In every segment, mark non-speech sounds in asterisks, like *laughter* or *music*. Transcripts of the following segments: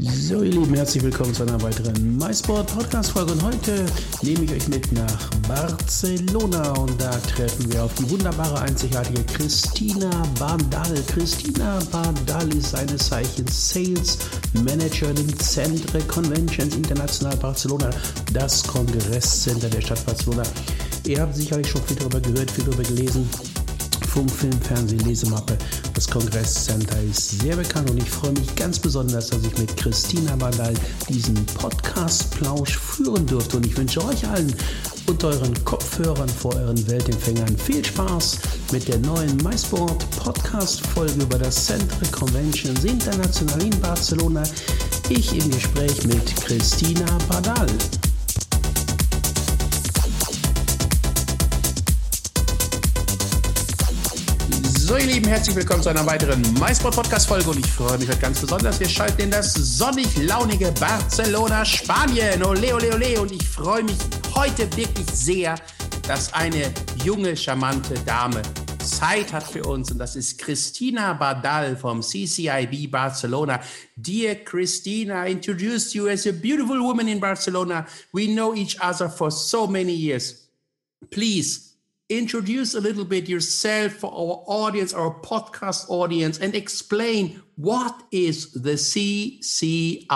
So, ihr Lieben, herzlich willkommen zu einer weiteren MySport Podcast Folge. Und heute nehme ich euch mit nach Barcelona und da treffen wir auf die wunderbare, einzigartige Christina Bardal. Christina Bardal ist seines Zeichens Sales Manager im Centre Conventions International Barcelona, das Kongresscenter der Stadt Barcelona. Ihr habt sicherlich schon viel darüber gehört, viel darüber gelesen. Funk, Film, Fernsehen, Lesemappe. Das Kongresscenter ist sehr bekannt und ich freue mich ganz besonders, dass ich mit Christina Badal diesen Podcast-Plausch führen durfte. Und ich wünsche euch allen und euren Kopfhörern vor euren Weltempfängern viel Spaß mit der neuen MySport Podcast-Folge über das Centre Conventions International in Barcelona. Ich im Gespräch mit Christina Badal. So, ihr Lieben, herzlich willkommen zu einer weiteren MySport Podcast Folge und ich freue mich heute ganz besonders. Wir schalten in das sonnig launige Barcelona, Spanien. Ole, ole, ole. Und ich freue mich heute wirklich sehr, dass eine junge, charmante Dame Zeit hat für uns und das ist Christina Badal vom CCIB Barcelona. Dear Christina, I introduced you as a beautiful woman in Barcelona. We know each other for so many years. Please introduce a little bit yourself for our audience, our podcast audience, and explain what is the CCIB.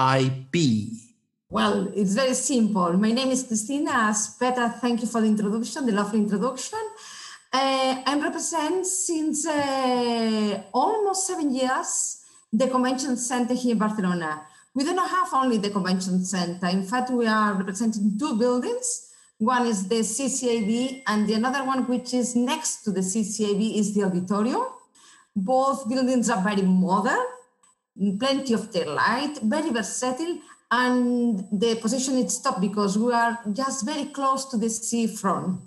Well, it's very simple. My name is Christina Aspeta. Thank you for the introduction, the lovely introduction. Uh, I represent since uh, almost seven years the convention center here in Barcelona. We do not have only the convention center. In fact, we are representing two buildings. One is the CCIB, and the another one, which is next to the CCIB, is the auditorium. Both buildings are very modern, plenty of daylight, very versatile, and the position is top because we are just very close to the seafront.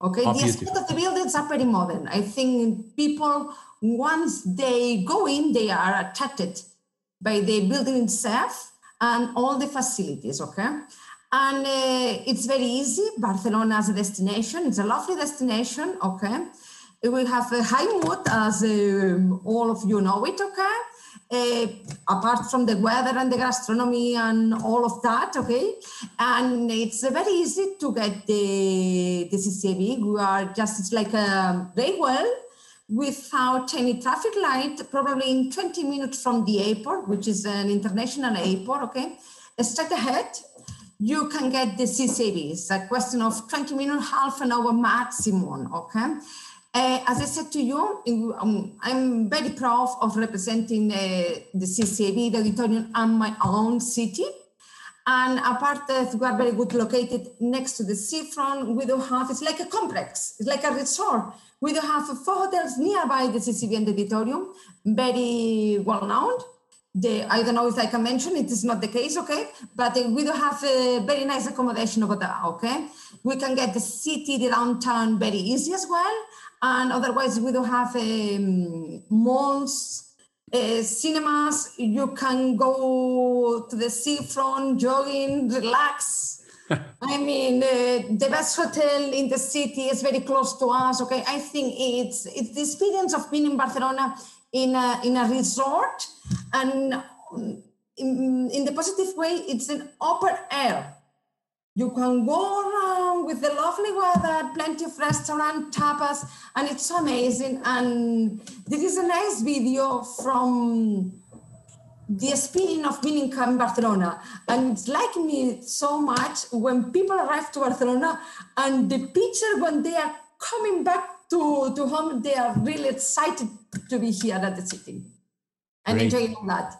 Okay, Oh, the aspect of the buildings are very modern. I think people, once they go in, they are attracted by the building itself and all the facilities. Okay, and uh, it's very easy. Barcelona as a destination, it's a lovely destination. Okay, we have a high mood, as um, all of you know it. Okay. Uh, apart from the weather and the gastronomy and all of that, okay, and it's uh, very easy to get the the CCIB. We are just it's like a railway without any traffic light, probably in 20 minutes from the airport, which is an international airport, okay? Straight ahead, you can get the CCIB. It's a question of 20 minutes, half an hour maximum, okay? Uh, as I said to you, um, I'm very proud of representing uh, the CCAV, the auditorium, and my own city. And apart that we are very good located next to the seafront, we don't have, it's like a complex, it's like a resort. We don't have four hotels nearby the CCIB and the auditorium, very well known. The, I don't know if I can mention it is not the case, okay? But uh, we do have a very nice accommodation over there, okay? We can get the city, the downtown very easy as well. And otherwise, we do have um, malls, uh, cinemas. You can go to the seafront, jogging, relax. *laughs* I mean, uh, the best hotel in the city is very close to us. Okay, I think it's it's the experience of being in Barcelona in a in a resort, and um, in, in the positive way, it's an open air. You can go around with the lovely weather, plenty of restaurant tapas, and it's amazing. And this is a nice video from the experience of being in Barcelona. And it's like me so much when people arrive to Barcelona and the picture when they are coming back to, to home, they are really excited to be here at the city and Great. enjoying that.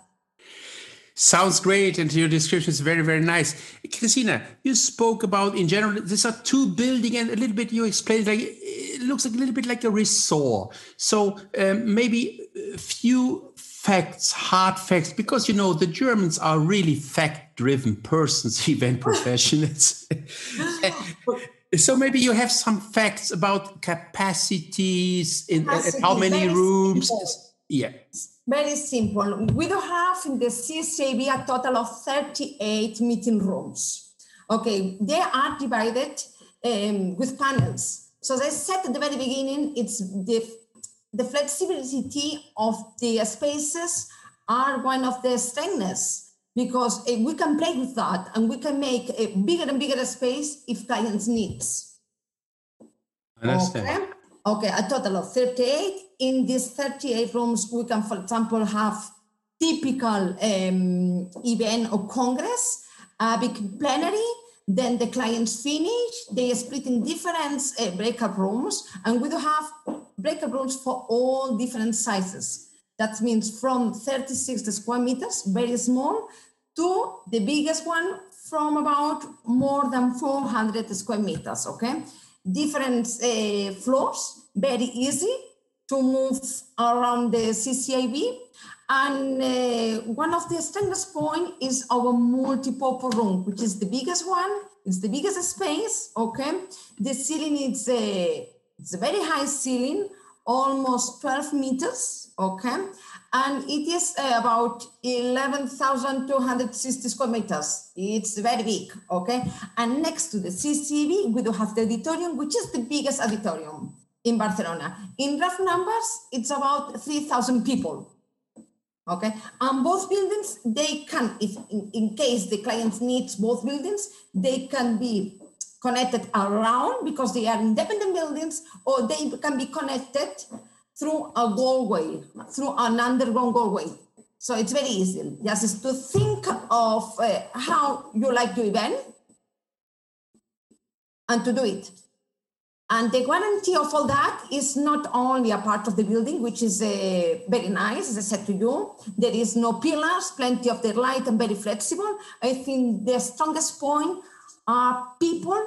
Sounds great, and your description is very, very nice. Christina, you spoke about in general. These are two building, and a little bit you explained like it looks like a little bit like a resort. So um, maybe a few facts, hard facts, because you know the Germans are really fact-driven *laughs* persons, event professionals. *laughs* *laughs* so maybe you have some facts about capacities in Capacity, how many rooms. Simple. Yeah. Very simple. We do have in the CCIB a total of 38 meeting rooms. Okay, they are divided um, with panels. So as I said at the very beginning, it's the, the flexibility of the spaces are one of the strengths because uh, we can play with that and we can make a bigger and bigger space if clients needs. Understand. Okay? Okay, a total of 38. In these 38 rooms, we can, for example, have typical um, event or congress, a big plenary, then the clients finish, they split in different uh, breakout rooms, and we do have breakout rooms for all different sizes. That means from 36 square meters, very small, to the biggest one from about more than 400 square meters, okay? different uh, floors, very easy to move around the CCIB. And uh, one of the strongest point is our multi-purpose room, which is the biggest one. It's the biggest space, okay? The ceiling is a, it's a very high ceiling, almost 12 meters, okay? and it is uh, about 11,260 square meters. It's very big, okay? And next to the CCIB, we do have the auditorium, which is the biggest auditorium in Barcelona. In rough numbers, it's about 3,000 people, okay? And both buildings, they can, if in, in case the client needs both buildings, they can be connected around because they are independent buildings, or they can be connected through a doorway, through an underground doorway. So it's very easy. Just to think of uh, how you like to event and to do it. And the guarantee of all that is not only a part of the building, which is uh, very nice, as I said to you. There is no pillars, plenty of the light, and very flexible. I think the strongest point are people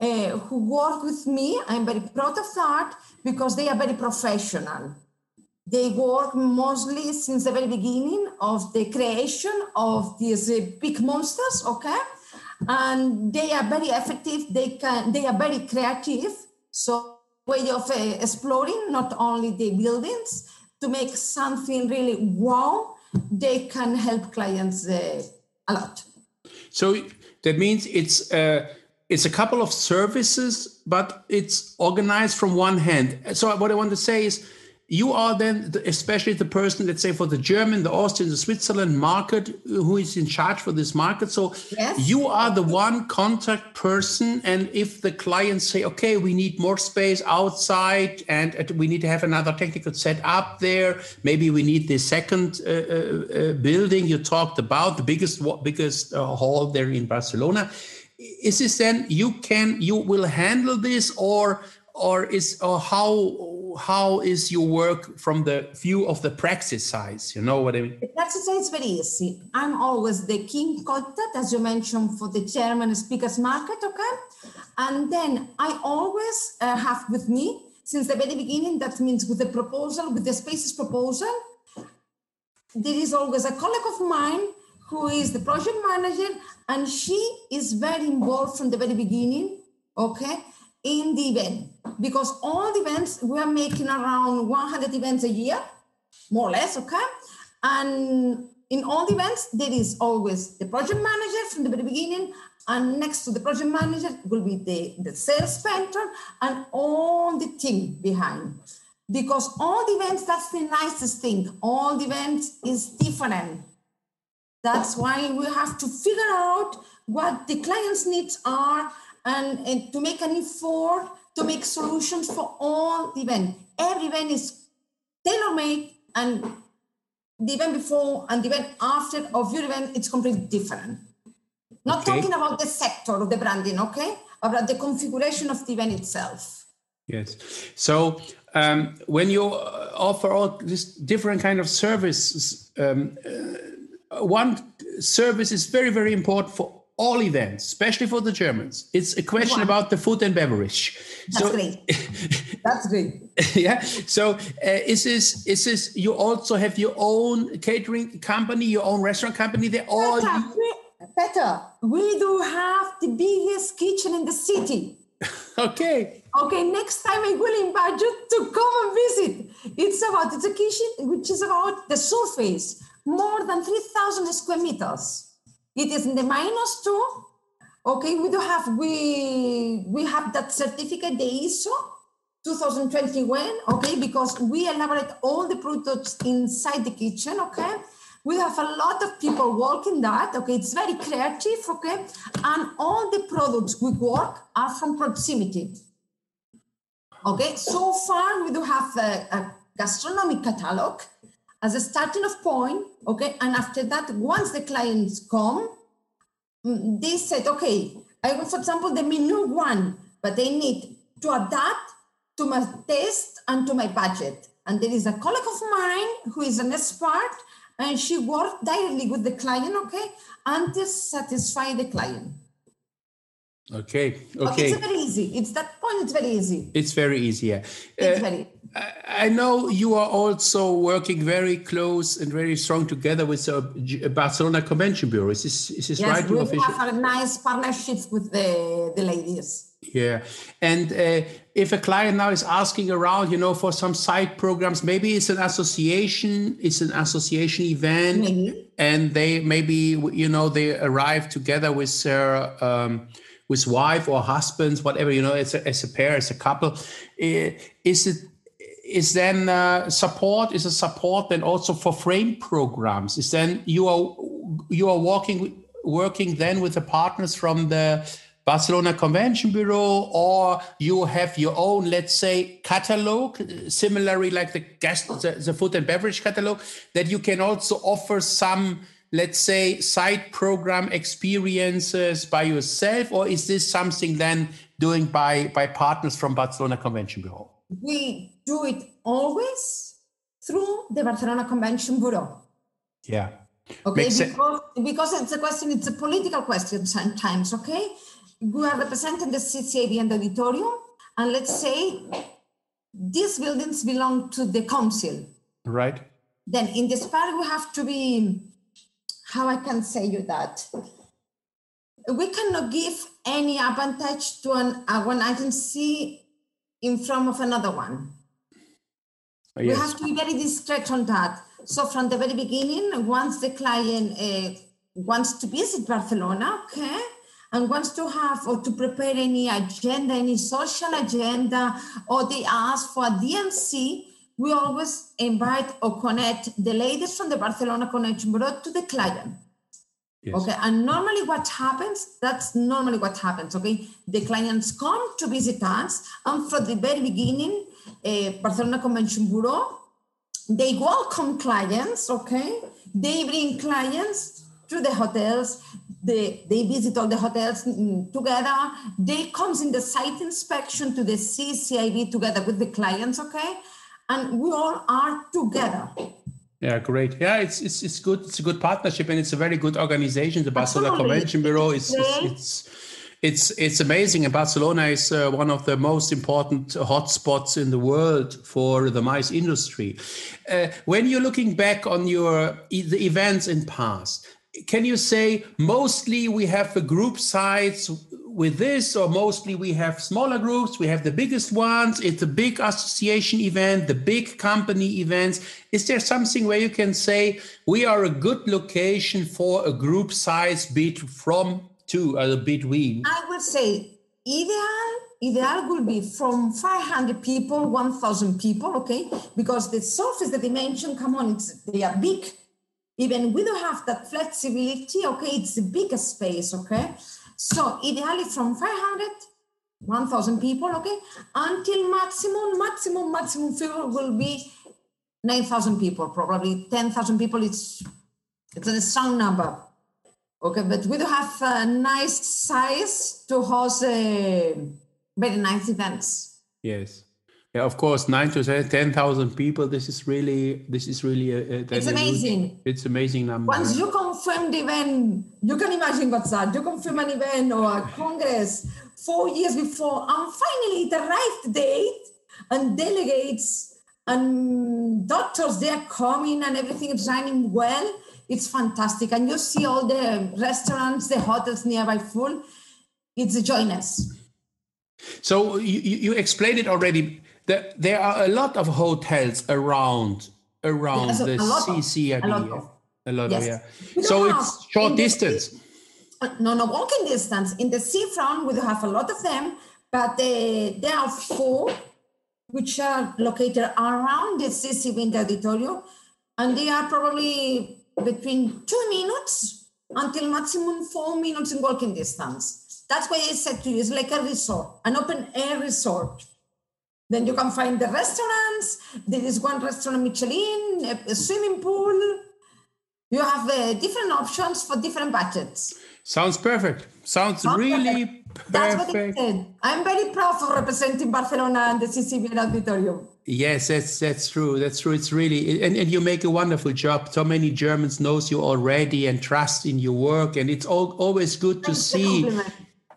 uh, who work with me. I'm very proud of that because they are very professional. They work mostly since the very beginning of the creation of these uh, big monsters, okay? And they are very effective. They can. They are very creative. So way of uh, exploring not only the buildings to make something really wow. They can help clients uh, a lot. So that means it's uh, it's a couple of services, but it's organized from one hand. So what I want to say is, you are then especially the person, let's say for the German, the Austrian, the Switzerland market, who is in charge for this market. So yes. you are the one contact person, and if the clients say, okay, we need more space outside, and we need to have another technical set up there, maybe we need the second uh, uh, uh building you talked about, the biggest biggest uh, hall there in Barcelona is this then you can you will handle this or or is or how how is your work from the view of the praxis size? You know what i mean? The praxis side is very easy. I'm always the king contact as you mentioned for the german speakers market okay? And then i always uh, have with me since the very beginning that means with the proposal with the spaces proposal there is always a colleague of mine who is the project manager, and she is very involved from the very beginning, okay, in the event. Because all the events, we are making around 100 events a year, more or less, okay? And in all the events, there is always the project manager from the very beginning, and next to the project manager will be the, the sales mentor and all the team behind. Because all the events, that's the nicest thing. All the events is different that's why we have to figure out what the client's needs are and, and to make an effort to make solutions for all the event. Every event is tailor-made and the event before and the event after of your event, it's completely different. Not Okay. talking about the sector of the branding, okay? About the configuration of the event itself. Yes. So um, when you uh, offer all this different kind of services, um, uh, one service is very, very important for all events, especially for the Germans. It's a question about the food and beverage. That's great. *laughs* That's great. *laughs* yeah. So uh, is this is this you also have your own catering company, your own restaurant company? They all better. we, Peter, we do have the biggest kitchen in the city. *laughs* okay. Okay, next time I will invite you to come and visit. It's about it's a kitchen which is about the surface, more than 3,000 square meters. It is in the minus two. Okay, we do have we we have that certificate, the ISO 2021. Okay, because we elaborate all the products inside the kitchen. Okay, we have a lot of people working that. Okay, it's very creative. Okay, and all the products we work are from proximity. Okay, so far we do have a, a gastronomic catalog as a starting of point. Okay, and after that, once the clients come, mm, they said, okay, I want, for example, the menu one, but they need to adapt to my taste and to my budget. And there is a colleague of mine who is an expert, and she worked directly with the client, okay, until satisfy the client. Okay. But Okay. it's very easy. It's that point. It's very easy. It's very easy. Yeah. It's Uh, very. I know you are also working very close and very strong together with the Barcelona Convention Bureau. Is this, is this Yes, right? we official? have a nice partnership with the, the ladies. Yeah. And uh, if a client now is asking around, you know, for some side programs, maybe it's an association, it's an association event, Maybe. and they maybe, you know, they arrive together with their um, with wife or husbands, whatever, you know, as a, as a pair, as a couple. Is it is then uh, support is a support then also for frame programs. Is then you are you are working working then with the partners from the barcelona convention bureau or you have your own let's say catalog similarly like the guest the, the food and beverage catalog that you can also offer some let's say side program experiences by yourself or is this something then doing by by partners from barcelona convention bureau? We do it always through the Barcelona Convention Bureau. yeah Okay, Makes sense. because, because it's a question, it's a political question sometimes, okay? We are representing the CCIB and the auditorium, and let's say these buildings belong to the council. right Then in this part, we have to be, how I can say you that? We cannot give any advantage to an, uh, one agency in front of another one. Oh, We yes. have to be very discreet on that. So from the very beginning, once the client uh, wants to visit Barcelona, okay, and wants to have or to prepare any agenda, any social agenda, or they ask for a DMC, we always invite or connect the ladies from the Barcelona Convention Bureau to the client. Yes. Okay, and normally what happens, that's normally what happens, okay? The clients come to visit us, and from the very beginning, uh, Barcelona Convention Bureau, they welcome clients, okay? They bring clients to the hotels, they, they visit all the hotels mm, together, they comes in the site inspection to the CCIB together with the clients, okay? And we all are together. Yeah, great. Yeah, it's it's it's good. It's a good partnership, and it's a very good organization. The Barcelona Absolutely. Convention Bureau is it's, it's it's it's amazing. And Barcelona is uh, one of the most important hotspots in the world for the mice industry. Uh, when you're looking back on your the events in past, can you say mostly we have the group size with this, or mostly we have smaller groups? We have the biggest ones. It's a big association event, the big company events. Is there something where you can say we are a good location for a group size bit from to uh, between? I would say ideal ideal will be from 500 people 1000 people okay because the surface the dimension come on it's they are big even we don't have that flexibility okay it's a bigger space okay so ideally from 500 1000 people okay until maximum maximum maximum figure will be 9,000 people, probably 10,000 people. It's it's a strong number. Okay, but we do have a nice size to host uh, very nice events. Yes. Yeah, of course, nine to ten thousand people. This is really, this is really a. a it's amazing. Huge, it's amazing number. Once you confirm the event, you can imagine what's that. You confirm an event or a *laughs* congress four years before, and finally the right date, and delegates and doctors they are coming, and everything is running well. It's fantastic, and you see all the restaurants, the hotels nearby full. It's joyous. So you, you explained it already there, there are a lot of hotels around around the CC area. A lot yes. of yeah. So it's short distance. Uh, no, no walking distance. In the seafront, we have a lot of them, but uh, there are four which are located around the CC Wind Auditorium, and they are probably between two minutes until maximum four minutes in walking distance. That's why I said to you, it's like a resort, an open air resort. Then you can find the restaurants. There is one restaurant, Michelin, a, swimming pool. You have uh, different options for different budgets. Sounds perfect. Sounds, Sounds really perfect. That's what it said. I'm very proud for representing Barcelona and the CCBN Auditorium. Yes, that's that's true. That's true. It's really and, and you make a wonderful job. So many Germans knows you already and trust in your work, and it's all, always good to see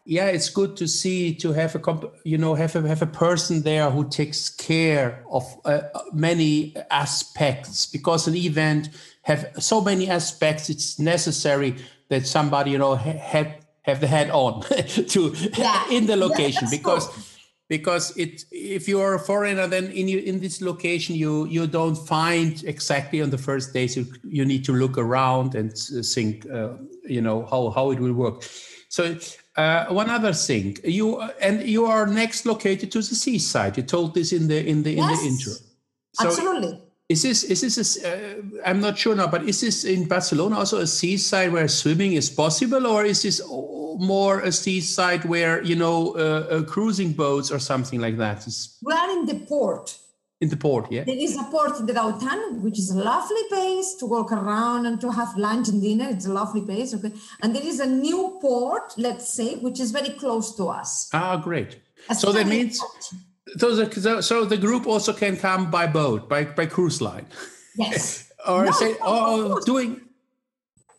yeah it's good to see to have a comp- you know have a have a person there who takes care of uh, many aspects because an event have so many aspects it's necessary that somebody you know ha- have have the head on *laughs* to yeah. in the location yeah, because cool. because it if you are a foreigner then in you, in this location you you don't find exactly on the first days you, you need to look around and think uh, you know how how it will work so uh, one other thing, you and you are next located to the seaside. You told this in the in the yes, in the intro. So absolutely. Is this is this? A, uh, I'm not sure now, but is this in Barcelona also a seaside where swimming is possible, or is this more a seaside where you know uh, uh, cruising boats or something like that? We are in the port in the port, yeah? There is a port in the downtown, which is a lovely place to walk around and to have lunch and dinner. It's a lovely place, okay? And there is a new port, let's say, which is very close to us. Ah, great. A so that means so the, so the group also can come by boat, by, by cruise line. Yes. *laughs* or no, say, or doing.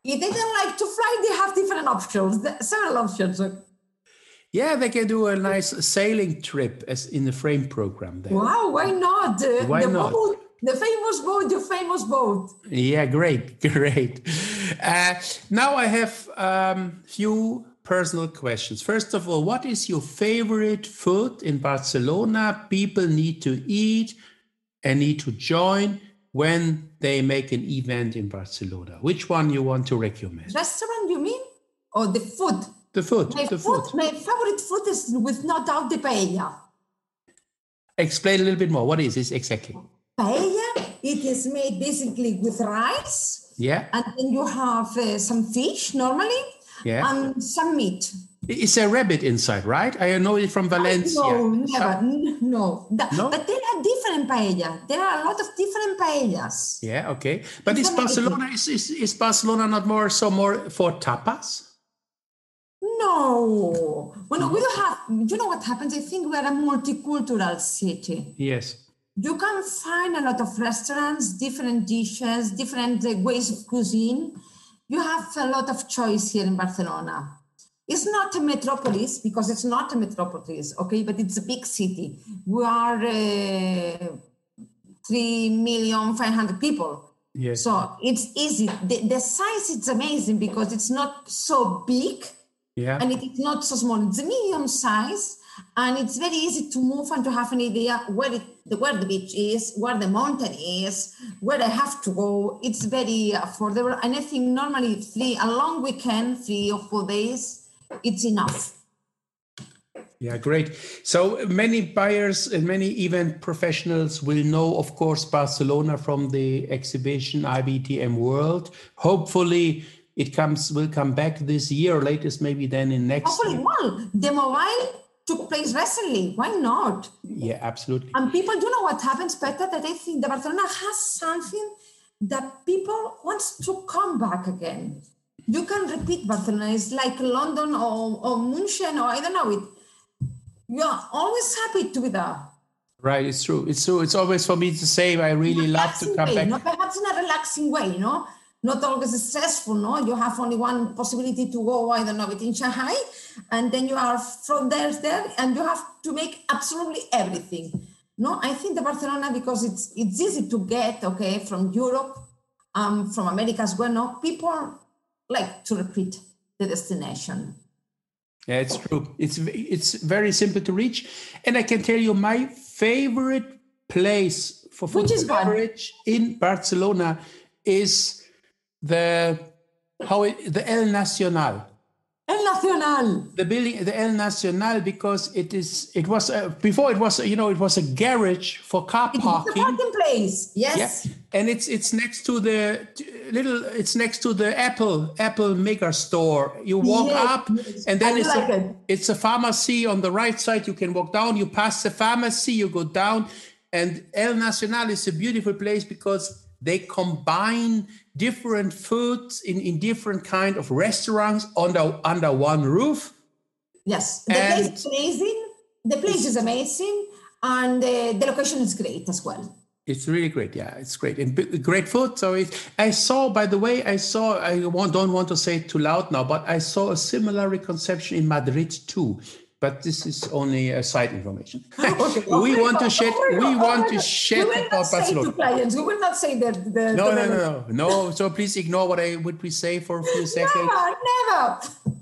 If they don't like to fly, they have different options, several options. Yeah, they can do a nice sailing trip as in the frame program. There. Wow, why not? Why the not? Boat, the famous boat, the famous boat. Yeah, great, *laughs* great. Uh, now I have a um, few personal questions. First of all, what is your favorite food in Barcelona? People need to eat and need to join when they make an event in Barcelona. Which one you want to recommend? Restaurant, you mean, or the food? The food. My, the food, food. my favorite food is with no doubt the paella. Explain a little bit more. What is this exactly? Paella, it is made basically with rice. Yeah. And then you have uh, some fish normally. Yeah. And some meat. It's a rabbit inside, right? I know it from Valencia. No, never. No. no. But there are different paella. There are a lot of different paellas. Yeah, okay. But is Barcelona is, is, is Barcelona not more so more for tapas? No. Well, we don't have, you know what happens? I think we're a multicultural city. Yes. You can find a lot of restaurants, different dishes, different ways of cuisine. You have a lot of choice here in Barcelona. It's not a metropolis because it's not a metropolis, okay, but it's a big city. We are uh, 3 million 500 people. Yes. So it's easy. The, the size is amazing because it's not so big yeah. And it is not so small. It's a medium size and it's very easy to move and to have an idea where it, where the beach is, where the mountain is, where I have to go. It's very affordable. And I think normally three, a long weekend, three or four days, it's enough. Yeah, great. So many buyers and many event professionals will know, of course, Barcelona from the exhibition IBTM World. Hopefully, it comes will come back this year, latest maybe then in next. Hopefully, year. well, the mobile took place recently. Why not? Yeah, absolutely. And people, do know what happens, Peter? That I think the Barcelona has something that people wants to come back again. You can repeat Barcelona. It's like London or, or München or I don't know. It, you're always happy to be there. Right, it's true. It's true. It's always for me the same. I really love to come way, back. No, perhaps in a relaxing way, you know, not always stressful. No, you have only one possibility to go. I don't know, within Shanghai, and then you are from there, there, and you have to make absolutely everything. No, I think the Barcelona because it's it's easy to get okay from Europe, um, from America as well. No, people like to repeat the destination. Yeah, it's true. It's it's very simple to reach, and I can tell you my favorite place for food beverage in Barcelona is the how it, the El Nacional. El Nacional. The building, the El Nacional, because it is. It was uh, before. It was you know it was a garage for car parking. It's a parking place. Yes. Yeah. And it's it's next to the little. It's next to the Apple Apple Maker store. You walk yes, up, and then I it's like a, it. it's a pharmacy on the right side. You can walk down. You pass the pharmacy. You go down, and El Nacional is a beautiful place because they combine different foods in, in different kind of restaurants under under one roof. Yes, the and place is amazing. The place is amazing, and uh, the location is great as well. It's really great. Yeah, it's great and great food. So it, I saw, by the way, I saw. I don't want to say it too loud now, but I saw a similar reconception in Madrid too but this is only a side information. *laughs* okay, *laughs* we want to shed. Oh we oh want to shed about Barcelona. To clients. We will not say that. The, no, no, no, no, no. So please ignore what I would say for a few seconds. Never, never.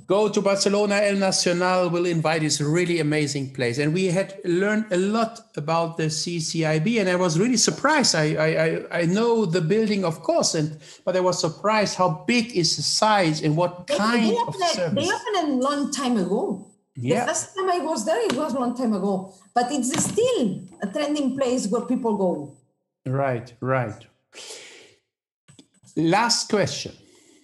Go to Barcelona. El Nacional will invite. It's a really amazing place, and we had learned a lot about the CCIB, and I was really surprised. I I I know the building, of course, and but I was surprised how big is the size and what kind of service. They opened a long time ago. Yeah. The first time I was there, it was a long time ago, but it's still a trending place where people go. Right, right. Last question.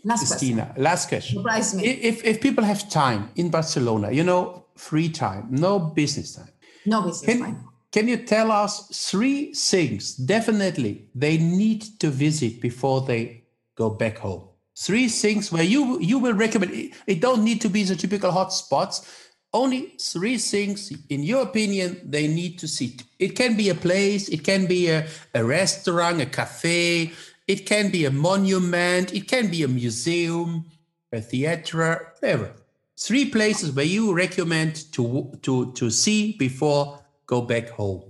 Last Christina, question. last question. Surprise me. If, if people have time in Barcelona, you know, free time, no business time. No business can, time. Can you tell us three things definitely they need to visit before they go back home? Three things where you you will recommend. It, it don't need to be the typical hot spots only three things, in your opinion, they need to see. It can be a place, it can be a, a restaurant, a cafe, it can be a monument, it can be a museum, a theater, whatever. Three places where you recommend to, to, to see before go back home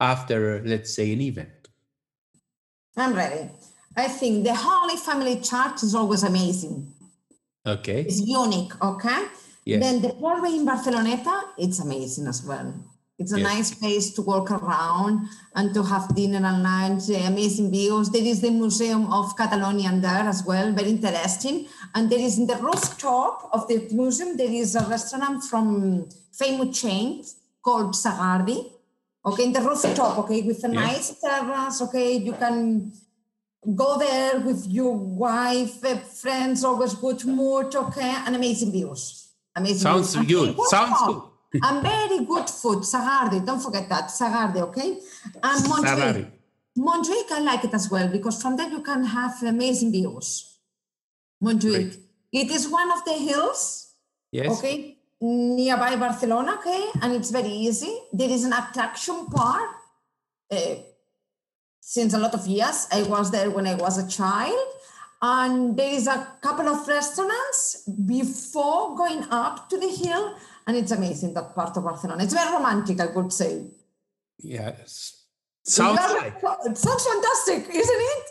after, let's say, an event. I'm ready. I think the Holy Family Church is always amazing. Okay. It's unique, okay? Yes. Then the Port in Barceloneta, it's amazing as well. It's a yes. nice place to walk around and to have dinner and lunch, amazing views. There is the Museum of Catalonia there as well, very interesting. And there is in the rooftop of the museum, there is a restaurant from famous chain called Sagardi. Okay, in the rooftop, okay, with a nice terrace, okay, you can go there with your wife, eh, friends, always good mood, okay, and amazing views. Amazing. Sounds good. good. Sounds good. and very good food. Sagardi, don't forget that. Sagardi, okay? And Montjuic. Montjuic, I like it as well because from there you can have amazing views. Montjuic. It is one of the hills. Yes. Okay. Nearby Barcelona, okay, and it's very easy. There is an attraction park. Uh, since a lot of years, I was there when I was a child and there is a couple of restaurants before going up to the hill and it's amazing that part of barcelona it's very romantic i would say yes sounds like. it sounds fantastic isn't it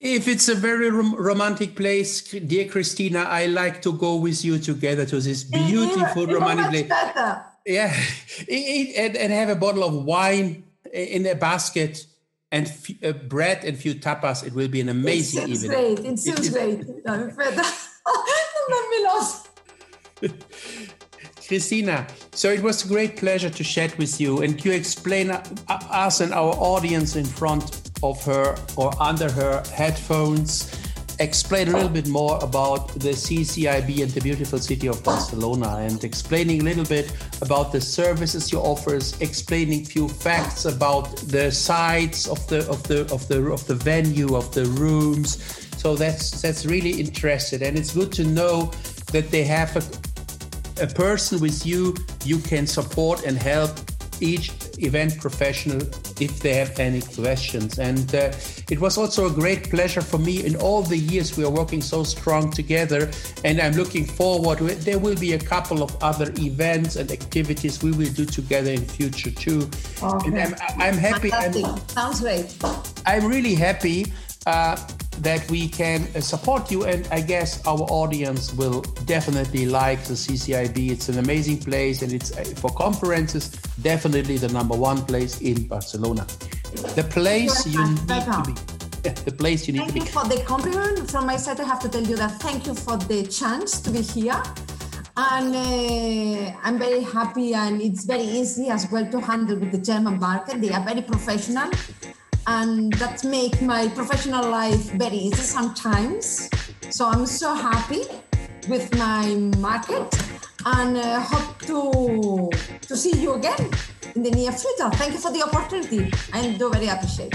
if it's a very rom- romantic place, dear Christina, I like to go with you together to this beautiful romantic place. Better. Yeah, *laughs* and, and have a bottle of wine in a basket and f- uh, bread and few tapas. It will be an amazing it evening. Great. It seems great. *laughs* *laughs* *laughs* Christina, so it was a great pleasure to chat with you and you explain uh, us and our audience in front of her or under her headphones explain a little bit more about the CCIB and the beautiful city of Barcelona and explaining a little bit about the services you offers, explaining few facts about the sites of the of the of the of the venue of the rooms. So that's that's really interesting and it's good to know that they have a, a person with you you can support and help each event professional if they have any questions. And uh, it was also a great pleasure for me in all the years we are working so strong together. And I'm looking forward. There will be a couple of other events and activities we will do together in future too. Okay. And I'm, I'm happy. I'm, Sounds great. I'm really happy. Uh, that we can uh, support you. And I guess our audience will definitely like the CCIB. It's an amazing place and it's uh, for conferences, definitely the number one place in Barcelona. The place you need to be. the place you need thank to be. Thank you for the compliment. From my side, I have to tell you that thank you for the chance to be here. And uh, I'm very happy, and it's very easy as well to handle with the German market. They are very professional and that make my professional life very easy sometimes. So I'm so happy with my market and uh, hope to to see you again in the near future. Thank you for the opportunity. I do very appreciate.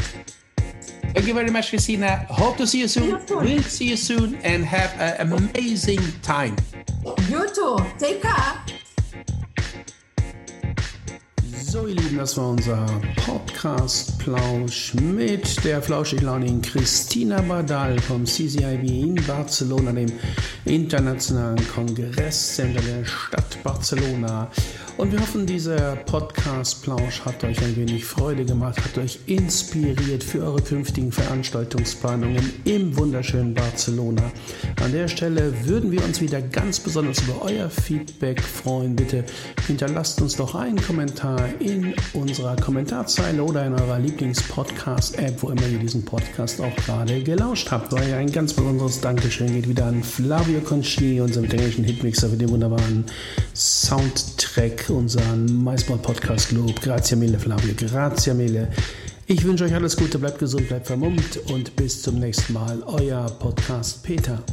Thank you very much, Christina. Hope to see you soon. We'll see you soon and have an amazing time. You too. Take care. So, ihr Lieben, das war unser Podcast-Plausch mit der flauschig-launigen Christina Badal vom CCIB in Barcelona, dem Internationalen Kongresscenter der Stadt Barcelona. Und wir hoffen, dieser Podcast-Plausch hat euch ein wenig Freude gemacht, hat euch inspiriert für eure künftigen Veranstaltungsplanungen im wunderschönen Barcelona. An der Stelle würden wir uns wieder ganz besonders über euer Feedback freuen. Bitte hinterlasst uns doch einen Kommentar in unserer Kommentarzeile oder in eurer Lieblings-Podcast-App, wo immer ihr diesen Podcast auch gerade gelauscht habt. Weil ein ganz besonderes Dankeschön geht wieder an Flavio Concini, unserem englischen Hitmixer, für den wunderbaren Soundtrack unseren MySport-Podcast Lob. Grazie mille, Flavio. Grazie mille. Ich wünsche euch alles Gute, bleibt gesund, bleibt vermummt und bis zum nächsten Mal. Euer Podcast Peter.